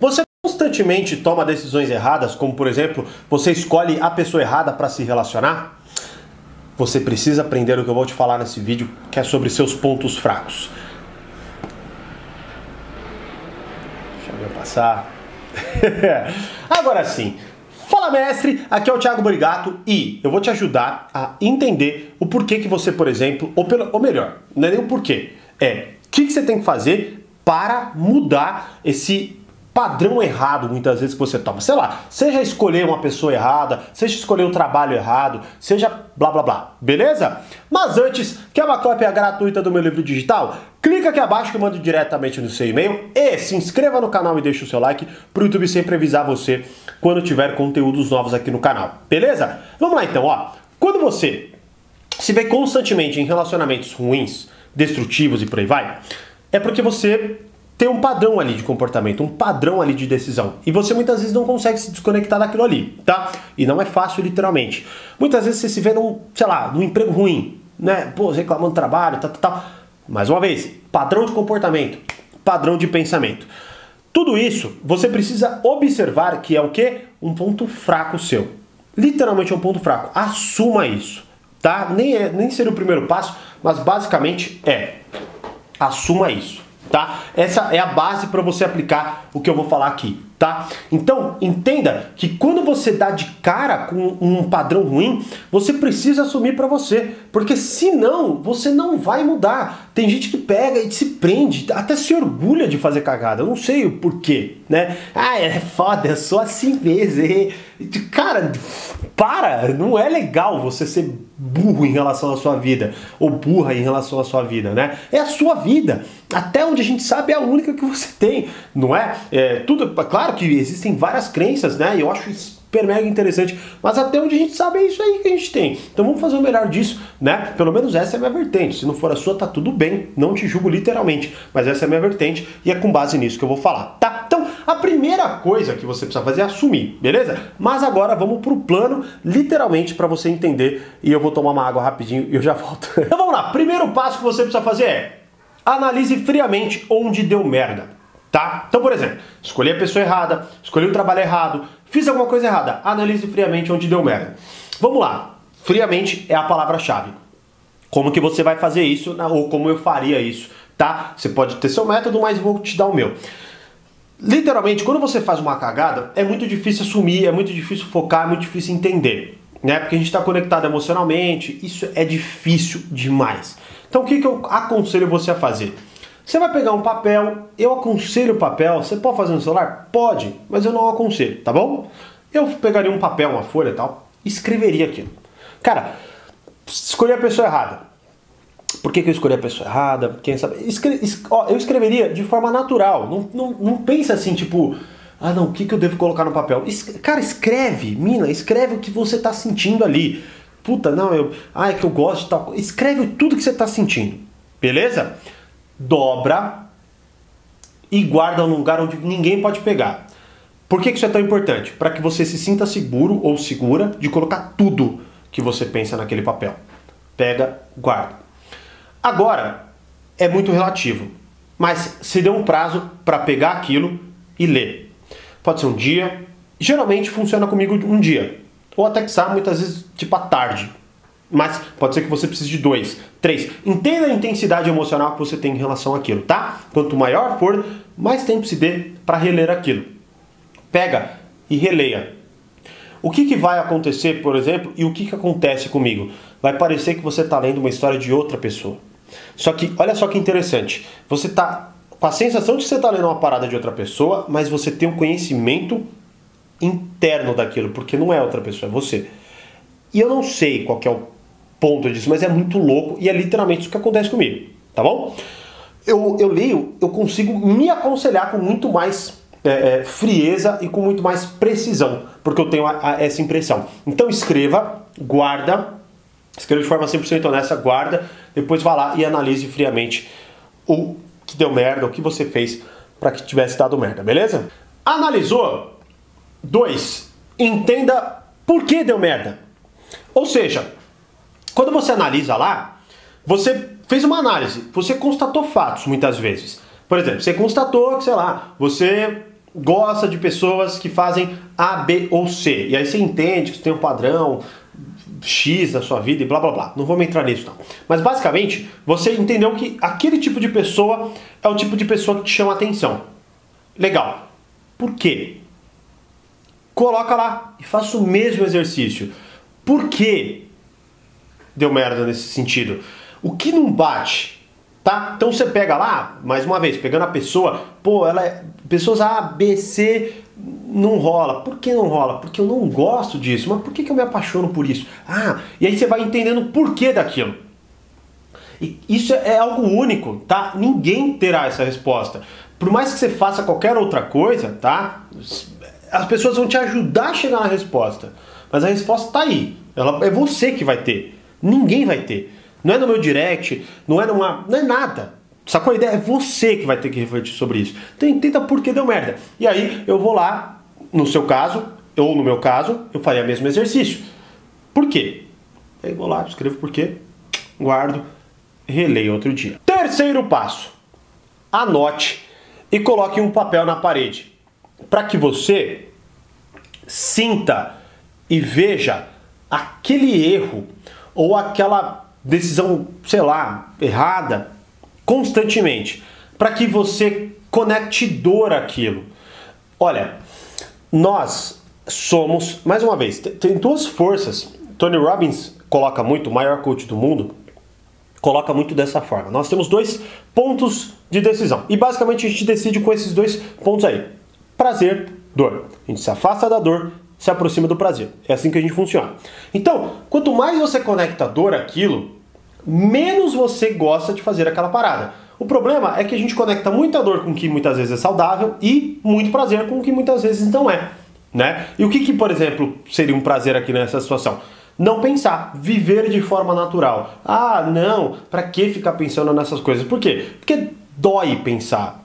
Você constantemente toma decisões erradas, como por exemplo, você escolhe a pessoa errada para se relacionar? Você precisa aprender o que eu vou te falar nesse vídeo, que é sobre seus pontos fracos. Deixa eu passar. Agora sim. Fala mestre, aqui é o Thiago Borigato e eu vou te ajudar a entender o porquê que você, por exemplo, ou, pelo, ou melhor, não é nem o porquê, é o que, que você tem que fazer para mudar esse padrão errado muitas vezes que você toma. Sei lá, seja escolher uma pessoa errada, seja escolher um trabalho errado, seja blá blá blá, beleza? Mas antes, quer uma cópia gratuita do meu livro digital? Clica aqui abaixo que eu mando diretamente no seu e-mail e se inscreva no canal e deixe o seu like para o YouTube sempre avisar você quando tiver conteúdos novos aqui no canal, beleza? Vamos lá então, ó. Quando você se vê constantemente em relacionamentos ruins, destrutivos e por aí vai, é porque você tem um padrão ali de comportamento, um padrão ali de decisão. E você muitas vezes não consegue se desconectar daquilo ali, tá? E não é fácil, literalmente. Muitas vezes você se vê num, sei lá, num emprego ruim, né? Pô, reclamando do trabalho, tal, tal, tal. Mais uma vez, padrão de comportamento, padrão de pensamento. Tudo isso você precisa observar que é o que? Um ponto fraco seu. Literalmente é um ponto fraco. Assuma isso, tá? Nem, é, nem seria o primeiro passo, mas basicamente é. Assuma isso tá? Essa é a base para você aplicar o que eu vou falar aqui, tá? Então, entenda que quando você dá de cara com um padrão ruim, você precisa assumir para você, porque senão você não vai mudar. Tem gente que pega e se prende, até se orgulha de fazer cagada. Eu não sei o porquê, né? Ah, é foda, eu sou assim mesmo. Cara, para, não é legal você ser burro em relação à sua vida, ou burra em relação à sua vida, né? É a sua vida. Até onde a gente sabe é a única que você tem, não é? é tudo, claro que existem várias crenças, né? Eu acho super mega interessante, mas até onde a gente sabe é isso aí que a gente tem. Então vamos fazer o melhor disso, né? Pelo menos essa é a minha vertente. Se não for a sua, tá tudo bem. Não te julgo literalmente, mas essa é a minha vertente e é com base nisso que eu vou falar, tá? Então, a primeira coisa que você precisa fazer é assumir, beleza? Mas agora vamos pro plano, literalmente, para você entender. E eu vou tomar uma água rapidinho e eu já volto. então vamos lá. Primeiro passo que você precisa fazer é analise friamente onde deu merda, tá? Então, por exemplo, escolhi a pessoa errada, escolhi o trabalho errado, fiz alguma coisa errada, analise friamente onde deu merda. Vamos lá. Friamente é a palavra-chave. Como que você vai fazer isso, ou como eu faria isso, tá? Você pode ter seu método, mas vou te dar o meu. Literalmente, quando você faz uma cagada, é muito difícil assumir, é muito difícil focar, é muito difícil entender. Né? Porque a gente está conectado emocionalmente, isso é difícil demais. Então o que, que eu aconselho você a fazer? Você vai pegar um papel, eu aconselho o papel, você pode fazer no celular? Pode, mas eu não aconselho, tá bom? Eu pegaria um papel, uma folha e tal, escreveria aquilo. Cara, escolhi a pessoa errada. Por que, que eu escolhi a pessoa errada? Quem sabe? Escre es ó, eu escreveria de forma natural. Não, não, não pensa assim, tipo, ah não, o que, que eu devo colocar no papel? Es cara, escreve, mina, escreve o que você está sentindo ali. Puta, não, eu. Ah, é que eu gosto de tal. Escreve tudo que você está sentindo. Beleza? Dobra e guarda num lugar onde ninguém pode pegar. Por que, isso é tão importante? Para que você se sinta seguro ou segura de colocar tudo que você pensa naquele papel. Pega, guarda. Agora, é muito relativo, mas se deu um prazo para pegar aquilo e ler. Pode ser um dia, geralmente funciona comigo um dia, ou até que sabe, muitas vezes tipo à tarde. Mas pode ser que você precise de dois, três. Entenda a intensidade emocional que você tem em relação àquilo, tá? Quanto maior for, mais tempo se dê para reler aquilo. Pega e releia. O que, que vai acontecer, por exemplo, e o que, que acontece comigo? Vai parecer que você está lendo uma história de outra pessoa. Só que, olha só que interessante, você está com a sensação de que você está lendo uma parada de outra pessoa, mas você tem um conhecimento interno daquilo, porque não é outra pessoa, é você. E eu não sei qual é o ponto disso, mas é muito louco e é literalmente isso que acontece comigo, tá bom? Eu, eu leio, eu consigo me aconselhar com muito mais é, é, frieza e com muito mais precisão, porque eu tenho a, a, essa impressão. Então escreva, guarda, escreva de forma 100% honesta, guarda, depois vá lá e analise friamente o que deu merda, o que você fez para que tivesse dado merda, beleza? Analisou? Dois, entenda por que deu merda. Ou seja, quando você analisa lá, você fez uma análise, você constatou fatos muitas vezes. Por exemplo, você constatou que, sei lá, você gosta de pessoas que fazem A, B ou C. E aí você entende que você tem um padrão X na sua vida e blá blá blá. Não vamos entrar nisso não. Mas basicamente, você entendeu que aquele tipo de pessoa é o tipo de pessoa que te chama atenção. Legal. Por quê? Coloca lá e faça o mesmo exercício. Por que deu merda nesse sentido? O que não bate? Tá? Então você pega lá, mais uma vez, pegando a pessoa, pô, ela é. Pessoas A, B, C não rola. Por que não rola? Porque eu não gosto disso. Mas por que, que eu me apaixono por isso? Ah, e aí você vai entendendo o porquê daquilo. E isso é algo único, tá? Ninguém terá essa resposta. Por mais que você faça qualquer outra coisa, tá? As pessoas vão te ajudar a chegar na resposta. Mas a resposta está aí. Ela, é você que vai ter. Ninguém vai ter. Não é no meu direct, não é numa. Não é nada. Sacou a ideia? É você que vai ter que refletir sobre isso. Então entenda por que deu merda. E aí eu vou lá, no seu caso, ou no meu caso, eu faria o mesmo exercício. Por quê? Aí vou lá, escrevo por quê, guardo, releio outro dia. Terceiro passo. Anote e coloque um papel na parede. Para que você sinta e veja aquele erro ou aquela decisão, sei lá, errada constantemente, para que você conecte dor àquilo. Olha, nós somos, mais uma vez, tem duas forças. Tony Robbins coloca muito, o maior coach do mundo, coloca muito dessa forma. Nós temos dois pontos de decisão. E basicamente a gente decide com esses dois pontos aí: prazer, dor. A gente se afasta da dor se aproxima do prazer. É assim que a gente funciona. Então, quanto mais você conecta a dor àquilo, menos você gosta de fazer aquela parada. O problema é que a gente conecta muita dor com o que muitas vezes é saudável e muito prazer com o que muitas vezes não é. Né? E o que, que, por exemplo, seria um prazer aqui nessa situação? Não pensar, viver de forma natural. Ah, não, para que ficar pensando nessas coisas? Por quê? Porque dói pensar.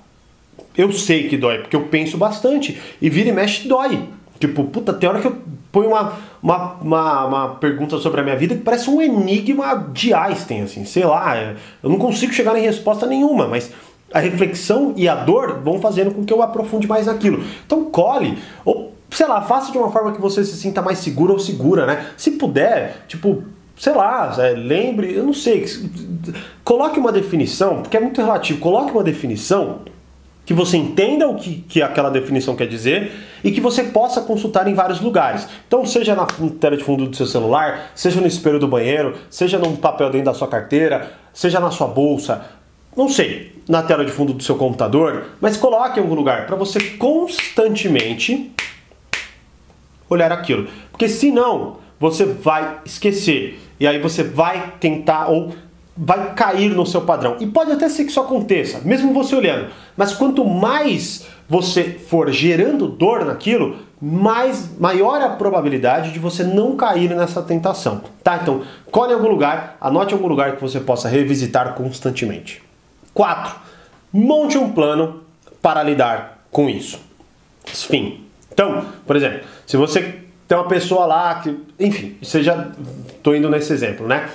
Eu sei que dói, porque eu penso bastante e vira e mexe dói. Tipo, puta, tem hora que eu ponho uma, uma, uma, uma, pergunta sobre a minha vida que parece um enigma de Einstein, assim, sei lá, eu não consigo chegar em resposta nenhuma, mas a reflexão e a dor vão fazendo com que eu aprofunde mais naquilo. Então colhe, ou sei lá, faça de uma forma que você se sinta mais segura ou segura, né? Se puder, tipo, sei lá, lembre, eu não sei, coloque uma definição, porque é muito relativo, coloque uma definição que você entenda o que, que aquela definição quer dizer e que você possa consultar em vários lugares. Então, seja na tela de fundo do seu celular, seja no espelho do banheiro, seja num papel dentro da sua carteira, seja na sua bolsa, não sei, na tela de fundo do seu computador, mas coloque em algum lugar para você constantemente olhar aquilo. Porque senão você vai esquecer e aí você vai tentar ou vai cair no seu padrão. E pode até ser que isso aconteça, mesmo você olhando. Mas quanto mais você for gerando dor naquilo, mais maior a probabilidade de você não cair nessa tentação. Tá? Então, colhe algum lugar, anote algum lugar que você possa revisitar constantemente. 4. Monte um plano para lidar com isso. Fim. Então, por exemplo, se você tem uma pessoa lá que, enfim, seja, tô indo nesse exemplo, né?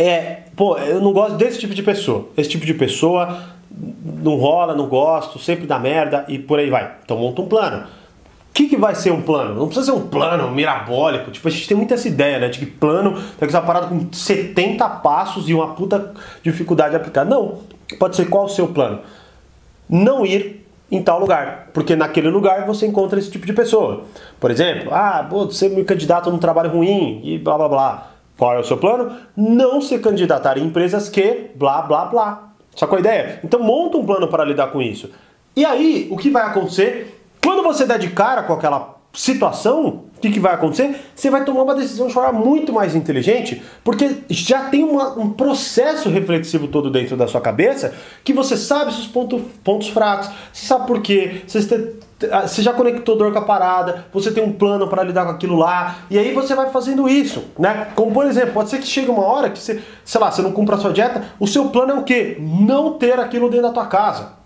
É, pô, eu não gosto desse tipo de pessoa. Esse tipo de pessoa não rola, não gosto, sempre dá merda e por aí vai. Então monta um plano. O que, que vai ser um plano? Não precisa ser um plano mirabólico. Tipo, a gente tem muito essa ideia, né? De que plano tem que ser uma parada com 70 passos e uma puta dificuldade de aplicar. Não. Pode ser qual o seu plano? Não ir em tal lugar, porque naquele lugar você encontra esse tipo de pessoa. Por exemplo, ah, pô, você me candidato num trabalho ruim e blá blá blá. Qual é o seu plano? Não se candidatar em empresas que blá blá blá. Sacou a ideia? Então monta um plano para lidar com isso. E aí, o que vai acontecer? Quando você der de cara com aquela situação, o que, que vai acontecer? Você vai tomar uma decisão de forma muito mais inteligente, porque já tem uma, um processo reflexivo todo dentro da sua cabeça que você sabe seus pontos, pontos fracos, você sabe por quê, você você já conectou dor com a parada, você tem um plano para lidar com aquilo lá, e aí você vai fazendo isso, né? Como por exemplo, pode ser que chegue uma hora que você, sei lá, você não cumpra a sua dieta, o seu plano é o quê? Não ter aquilo dentro da tua casa.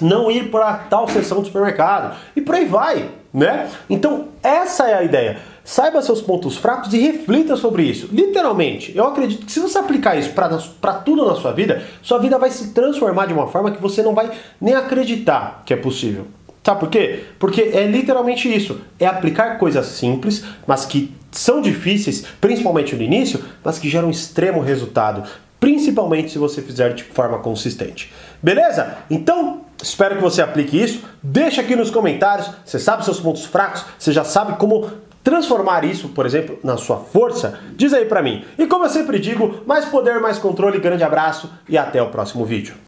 Não ir para tal sessão do supermercado. E por aí vai, né? Então, essa é a ideia. Saiba seus pontos fracos e reflita sobre isso. Literalmente, eu acredito que se você aplicar isso para tudo na sua vida, sua vida vai se transformar de uma forma que você não vai nem acreditar que é possível. Sabe por quê? Porque é literalmente isso. É aplicar coisas simples, mas que são difíceis, principalmente no início, mas que geram extremo resultado, principalmente se você fizer de forma consistente. Beleza? Então, espero que você aplique isso. Deixa aqui nos comentários, você sabe seus pontos fracos, você já sabe como transformar isso, por exemplo, na sua força? Diz aí pra mim. E como eu sempre digo, mais poder, mais controle, grande abraço e até o próximo vídeo.